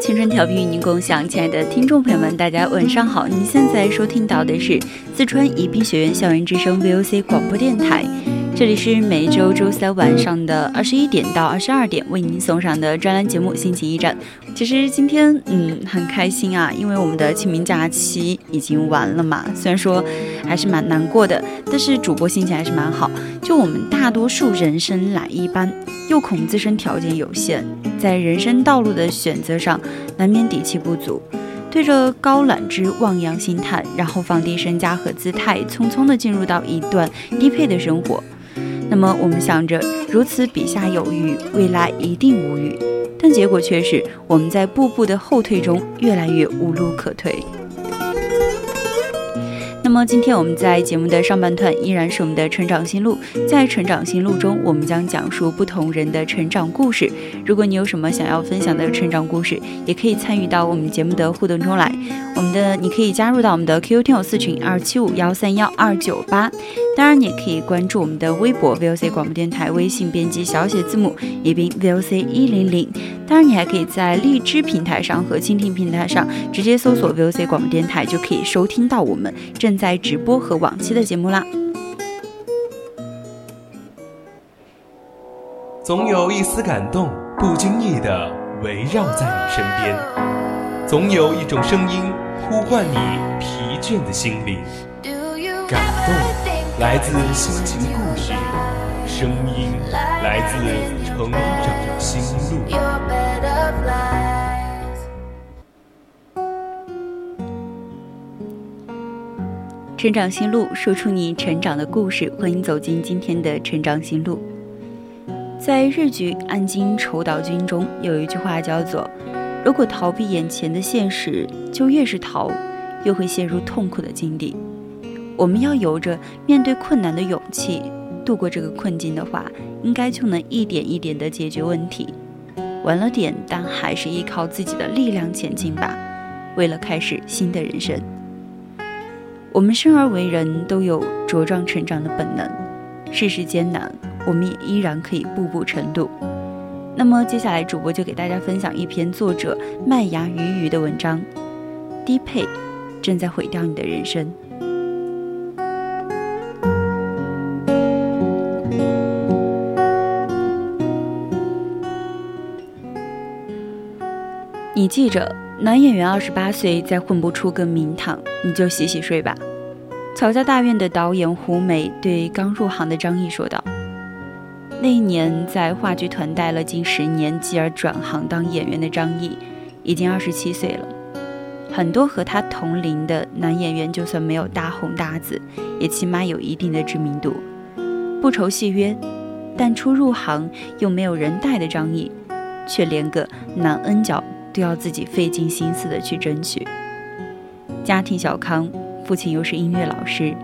青春调皮与您共享，亲爱的听众朋友们，大家晚上好！您现在收听到的是四川宜宾学院校园之声 VOC 广播电台，这里是每周周三晚上的二十一点到二十二点为您送上的专栏节目《心情驿站》。其实今天嗯很开心啊，因为我们的清明假期已经完了嘛，虽然说还是蛮难过的，但是主播心情还是蛮好。就我们大多数人生来一般，又恐自身条件有限，在人生道路的选择上难免底气不足，对着高览之望洋兴叹，然后放低身价和姿态，匆匆的进入到一段低配的生活。那么我们想着如此笔下有余，未来一定无语，但结果却是我们在步步的后退中越来越无路可退。那么今天我们在节目的上半段依然是我们的成长心路，在成长心路中，我们将讲述不同人的成长故事。如果你有什么想要分享的成长故事，也可以参与到我们节目的互动中来。我们的你可以加入到我们的 QQ 听友四群二七五幺三幺二九八，当然你也可以关注我们的微博 VOC 广播电台，微信编辑小写字母宜宾 VOC 一零零。当然你还可以在荔枝平台上和蜻蜓平台上直接搜索 VOC 广播电台，就可以收听到我们正在直播和往期的节目啦。总有一丝感动，不经意的围绕在你身边；总有一种声音呼唤你疲倦的心灵。感动来自心情故事，声音来自成长心路。成长心路，说出你成长的故事。欢迎走进今天的成长心路。在日剧《暗金丑岛君》中，有一句话叫做：“如果逃避眼前的现实，就越是逃，越会陷入痛苦的境地。我们要有着面对困难的勇气，度过这个困境的话，应该就能一点一点地解决问题。晚了点，但还是依靠自己的力量前进吧，为了开始新的人生。”我们生而为人，都有茁壮成长的本能。世事艰难，我们也依然可以步步成路。那么，接下来主播就给大家分享一篇作者麦芽鱼鱼的文章：低配正在毁掉你的人生。你记着。男演员二十八岁，再混不出个名堂，你就洗洗睡吧。曹家大院的导演胡梅对刚入行的张译说道：“那一年在话剧团待了近十年，继而转行当演员的张译，已经二十七岁了。很多和他同龄的男演员，就算没有大红大紫，也起码有一定的知名度，不愁戏约。但初入行又没有人带的张译，却连个男恩角。”都要自己费尽心思的去争取。家庭小康，父亲又是音乐老师，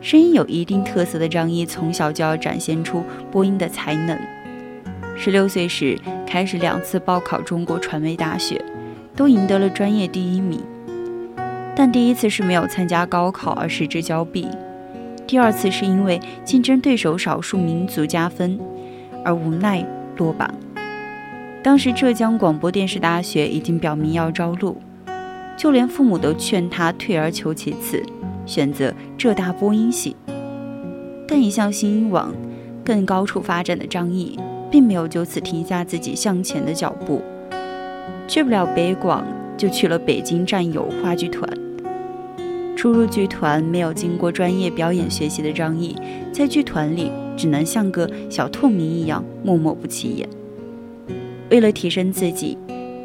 声音有一定特色的张一从小就要展现出播音的才能。十六岁时开始两次报考中国传媒大学，都赢得了专业第一名。但第一次是没有参加高考而失之交臂，第二次是因为竞争对手少数民族加分，而无奈落榜。当时浙江广播电视大学已经表明要招录，就连父母都劝他退而求其次，选择浙大播音系。但一向心往更高处发展的张译，并没有就此停下自己向前的脚步。去不了北广，就去了北京战友话剧团。初入剧团没有经过专业表演学习的张译，在剧团里只能像个小透明一样默默不起眼。为了提升自己，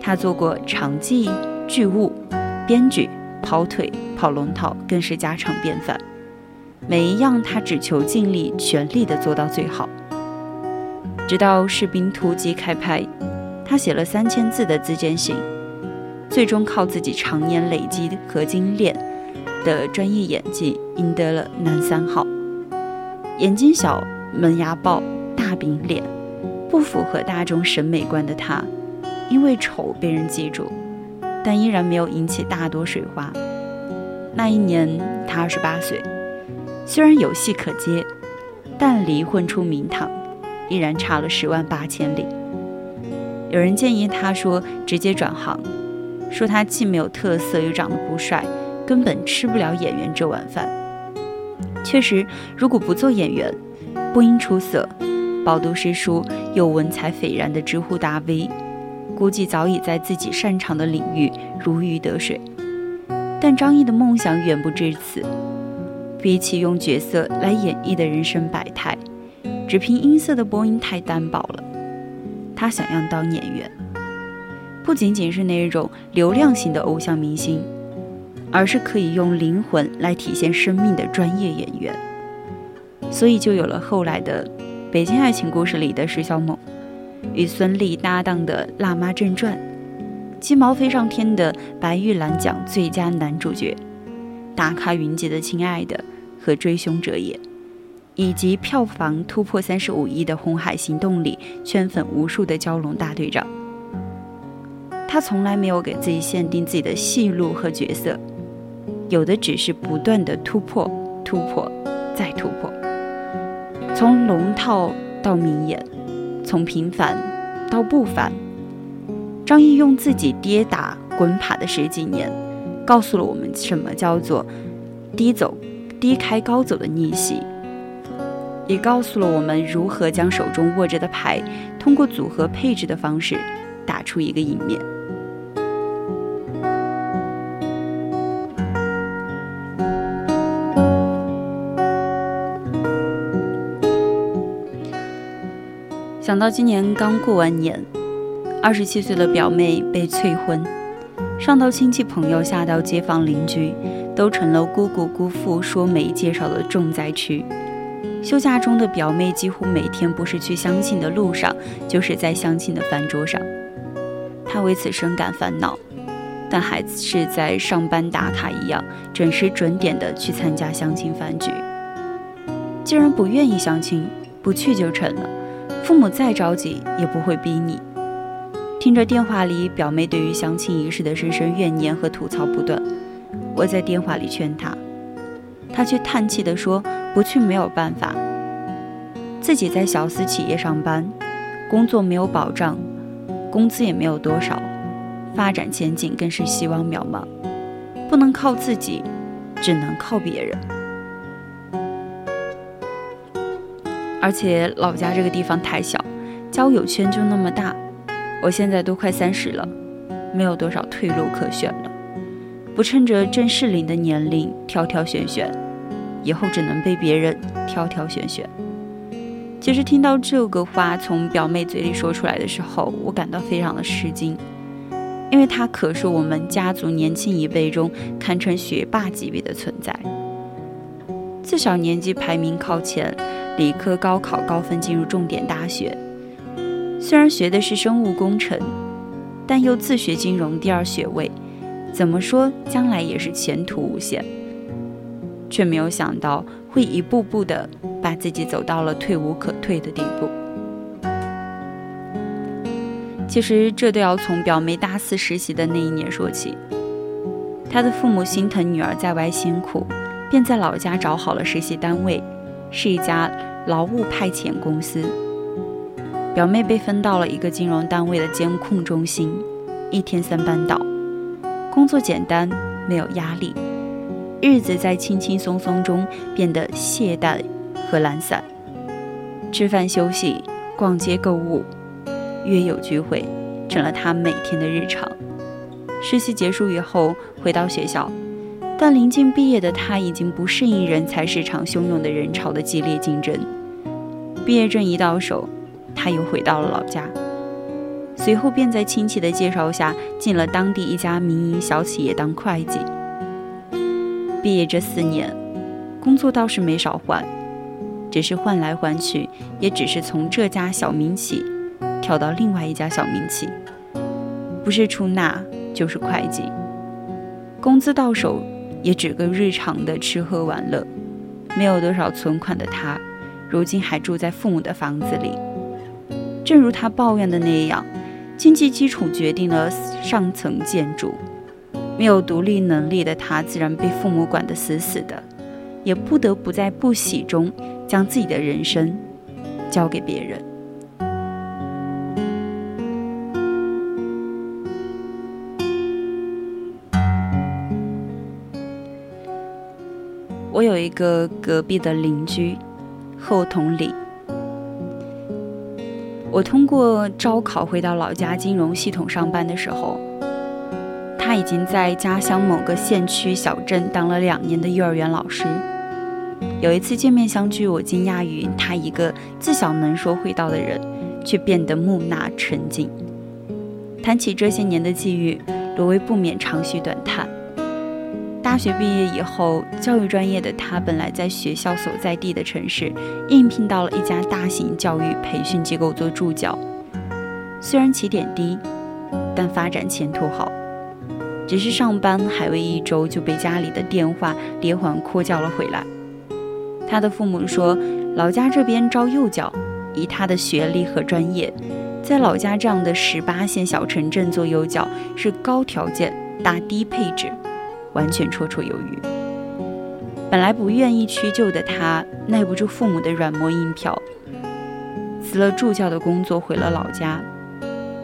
他做过场记、剧务、编剧、跑腿、跑龙套，更是家常便饭。每一样他只求尽力全力的做到最好。直到《士兵突击》开拍，他写了三千字的自荐信，最终靠自己常年累积和精炼。的专业演技赢得了男三号。眼睛小、门牙爆、大饼脸，不符合大众审美观的他，因为丑被人记住，但依然没有引起大多水花。那一年他二十八岁，虽然有戏可接，但离混出名堂依然差了十万八千里。有人建议他说直接转行，说他既没有特色又长得不帅。根本吃不了演员这碗饭。确实，如果不做演员，不因出色，饱读诗书又文采斐然的知乎大 V，估计早已在自己擅长的领域如鱼得水。但张译的梦想远不至此。比起用角色来演绎的人生百态，只凭音色的播音太单薄了。他想要当演员，不仅仅是那种流量型的偶像明星。而是可以用灵魂来体现生命的专业演员，所以就有了后来的《北京爱情故事》里的石小猛，与孙俪搭档的《辣妈正传》，鸡毛飞上天的白玉兰奖最佳男主角，大咖云集的《亲爱的》和《追凶者也》，以及票房突破三十五亿的《红海行动》里圈粉无数的蛟龙大队长。他从来没有给自己限定自己的戏路和角色。有的只是不断的突破，突破，再突破。从龙套到名演，从平凡到不凡。张译用自己跌打滚爬的十几年，告诉了我们什么叫做低走、低开高走的逆袭，也告诉了我们如何将手中握着的牌，通过组合配置的方式，打出一个赢面。到今年刚过完年，二十七岁的表妹被催婚，上到亲戚朋友，下到街坊邻居，都成了姑姑姑父说媒介绍的重灾区。休假中的表妹几乎每天不是去相亲的路上，就是在相亲的饭桌上。她为此深感烦恼，但还是在上班打卡一样，准时准点的去参加相亲饭局。既然不愿意相亲，不去就成了。父母再着急也不会逼你。听着电话里表妹对于相亲仪式的深深怨念和吐槽不断，我在电话里劝她，她却叹气地说：“不去没有办法。自己在小私企业上班，工作没有保障，工资也没有多少，发展前景更是希望渺茫，不能靠自己，只能靠别人。”而且老家这个地方太小，交友圈就那么大。我现在都快三十了，没有多少退路可选了。不趁着正适龄的年龄挑挑选选，以后只能被别人挑挑选选。其实听到这个话从表妹嘴里说出来的时候，我感到非常的吃惊，因为她可是我们家族年轻一辈中堪称学霸级别的存在，自小年纪排名靠前。理科高考高分进入重点大学，虽然学的是生物工程，但又自学金融第二学位，怎么说将来也是前途无限。却没有想到会一步步的把自己走到了退无可退的地步。其实这都要从表妹大四实习的那一年说起。她的父母心疼女儿在外辛苦，便在老家找好了实习单位。是一家劳务派遣公司，表妹被分到了一个金融单位的监控中心，一天三班倒，工作简单，没有压力，日子在轻轻松松中变得懈怠和懒散。吃饭、休息、逛街、购物，约友聚会，成了她每天的日常。实习结束以后，回到学校，但临近毕业的他已经不适应人才市场汹涌的人潮的激烈竞争。毕业证一到手，他又回到了老家。随后便在亲戚的介绍下进了当地一家民营小企业当会计。毕业这四年，工作倒是没少换，只是换来换去，也只是从这家小民企跳到另外一家小民企，不是出纳就是会计，工资到手也只够日常的吃喝玩乐，没有多少存款的他，如今还住在父母的房子里。正如他抱怨的那样。经济基础决定了上层建筑，没有独立能力的他，自然被父母管得死死的，也不得不在不喜中将自己的人生交给别人。我有一个隔壁的邻居，后同里。我通过招考回到老家金融系统上班的时候，他已经在家乡某个县区小镇当了两年的幼儿园老师。有一次见面相聚，我惊讶于他一个自小能说会道的人，却变得木讷沉静。谈起这些年的际遇，罗威不免长吁短叹。大学毕业以后，教育专业的他本来在学校所在地的城市应聘到了一家大型教育培训机构做助教，虽然起点低，但发展前途好。只是上班还未一周，就被家里的电话连环哭叫了回来。他的父母说，老家这边招幼教，以他的学历和专业，在老家这样的十八线小城镇做幼教是高条件大低配置。完全绰绰有余。本来不愿意屈就的他，耐不住父母的软磨硬漂，辞了助教的工作，回了老家。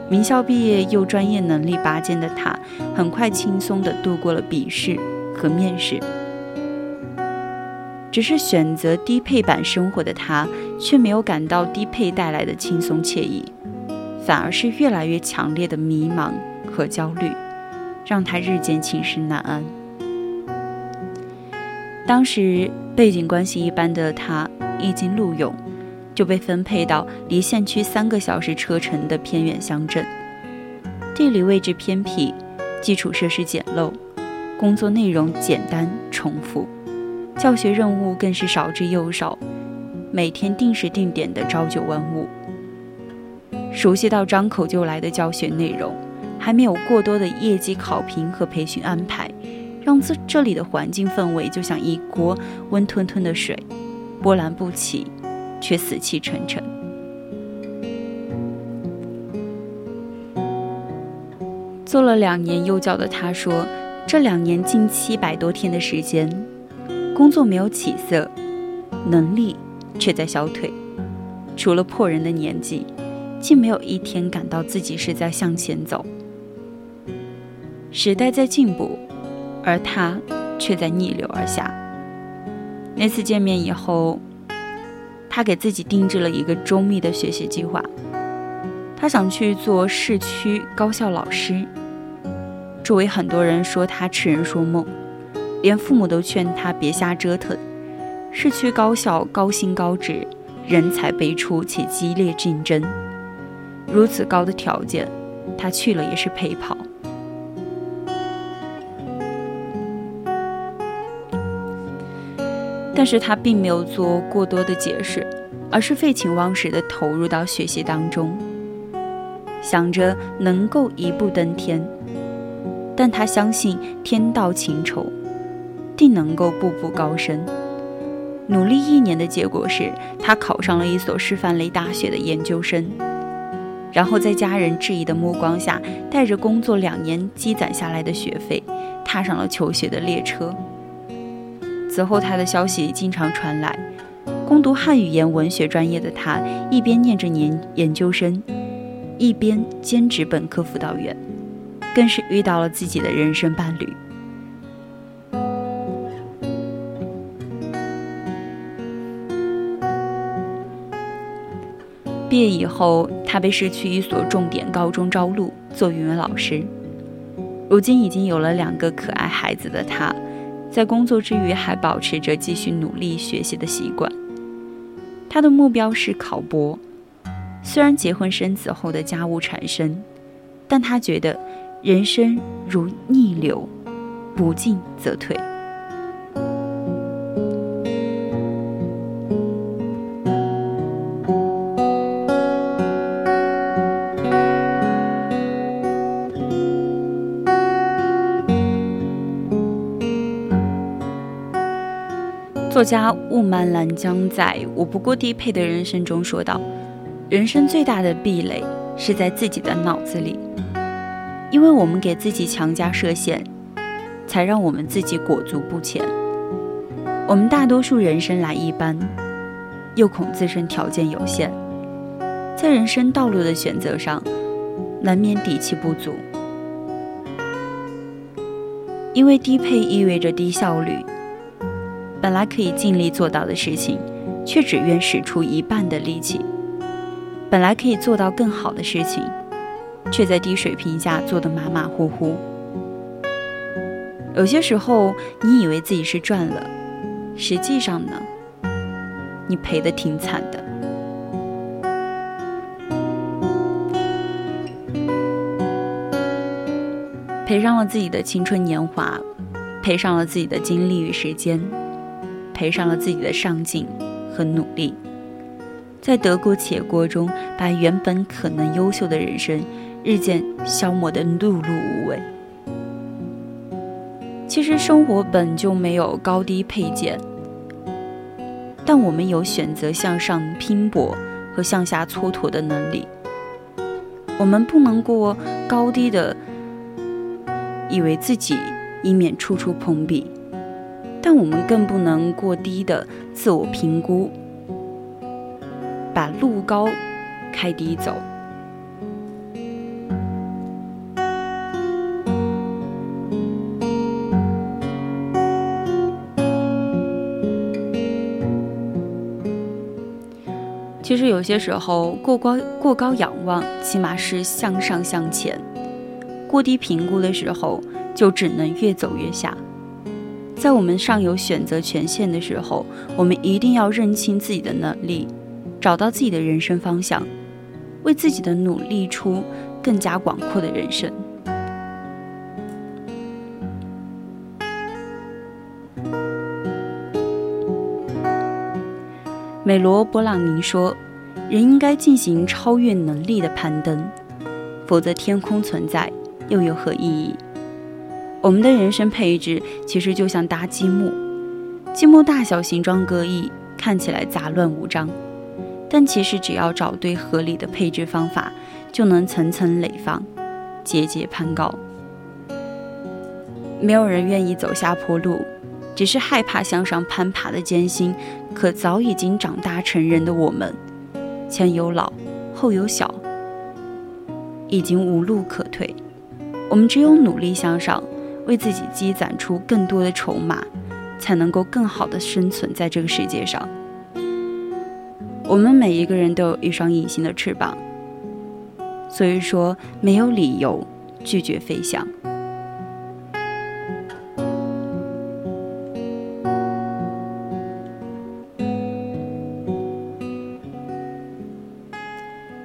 名校毕业又专业能力拔尖的他，很快轻松地度过了笔试和面试。只是选择低配版生活的他，却没有感到低配带来的轻松惬意，反而是越来越强烈的迷茫和焦虑，让他日渐寝食难安。当时背景关系一般的他，一经录用，就被分配到离县区三个小时车程的偏远乡镇，地理位置偏僻，基础设施简陋，工作内容简单重复，教学任务更是少之又少，每天定时定点的朝九晚五，熟悉到张口就来的教学内容，还没有过多的业绩考评和培训安排。让这这里的环境氛围就像一锅温吞吞的水，波澜不起，却死气沉沉。做了两年幼教的他说，这两年近七百多天的时间，工作没有起色，能力却在消退。除了破人的年纪，竟没有一天感到自己是在向前走。时代在进步。而他却在逆流而下。那次见面以后，他给自己定制了一个周密的学习计划。他想去做市区高校老师。周围很多人说他痴人说梦，连父母都劝他别瞎折腾。市区高校高薪高职，人才辈出且激烈竞争，如此高的条件，他去了也是陪跑。但是他并没有做过多的解释，而是废寝忘食地投入到学习当中，想着能够一步登天。但他相信天道情仇，定能够步步高升。努力一年的结果是他考上了一所师范类大学的研究生，然后在家人质疑的目光下，带着工作两年积攒下来的学费，踏上了求学的列车。此后，他的消息经常传来。攻读汉语言文学专业的他，一边念着研研究生，一边兼职本科辅导员，更是遇到了自己的人生伴侣。毕业以后，他被市区一所重点高中招录做语文老师。如今已经有了两个可爱孩子的他，在工作之余还保持着继续努力学习的习惯。他的目标是考博。虽然结婚生子后的家务缠身，但他觉得人生如逆流，不进则退。作家雾漫兰江在《我不过低配的人生》中说道：“人生最大的壁垒是在自己的脑子里，因为我们给自己强加设限，才让我们自己裹足不前。我们大多数人生来一般，又恐自身条件有限，在人生道路的选择上，难免底气不足，因为低配意味着低效率。”本来可以尽力做到的事情，却只愿使出一半的力气；本来可以做到更好的事情，却在低水平下做得马马虎虎。有些时候，你以为自己是赚了，实际上呢，你赔的挺惨的，赔上了自己的青春年华，赔上了自己的精力与时间。赔上了自己的上进和努力，在得过且过中，把原本可能优秀的人生日渐消磨得碌碌无为。其实生活本就没有高低配件，但我们有选择向上拼搏和向下蹉跎的能力。我们不能过高低的以为自己，以免处处碰壁。但我们更不能过低的自我评估，把路高开低走。其实有些时候，过高过高仰望，起码是向上向前；过低评估的时候，就只能越走越下。在我们尚有选择权限的时候，我们一定要认清自己的能力，找到自己的人生方向，为自己的努力出更加广阔的人生。美罗·勃朗宁说：“人应该进行超越能力的攀登，否则天空存在又有何意义？”我们的人生配置其实就像搭积木，积木大小、形状各异，看起来杂乱无章，但其实只要找对合理的配置方法，就能层层垒放，节节攀高。没有人愿意走下坡路，只是害怕向上攀爬的艰辛。可早已经长大成人的我们，前有老，后有小，已经无路可退。我们只有努力向上。为自己积攒出更多的筹码，才能够更好的生存在这个世界上。我们每一个人都有一双隐形的翅膀，所以说没有理由拒绝飞翔。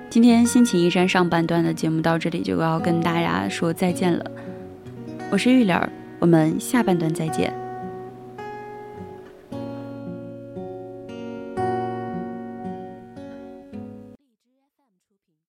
今天心情驿站上半段的节目到这里就要跟大家说再见了。我是玉莲儿，我们下半段再见。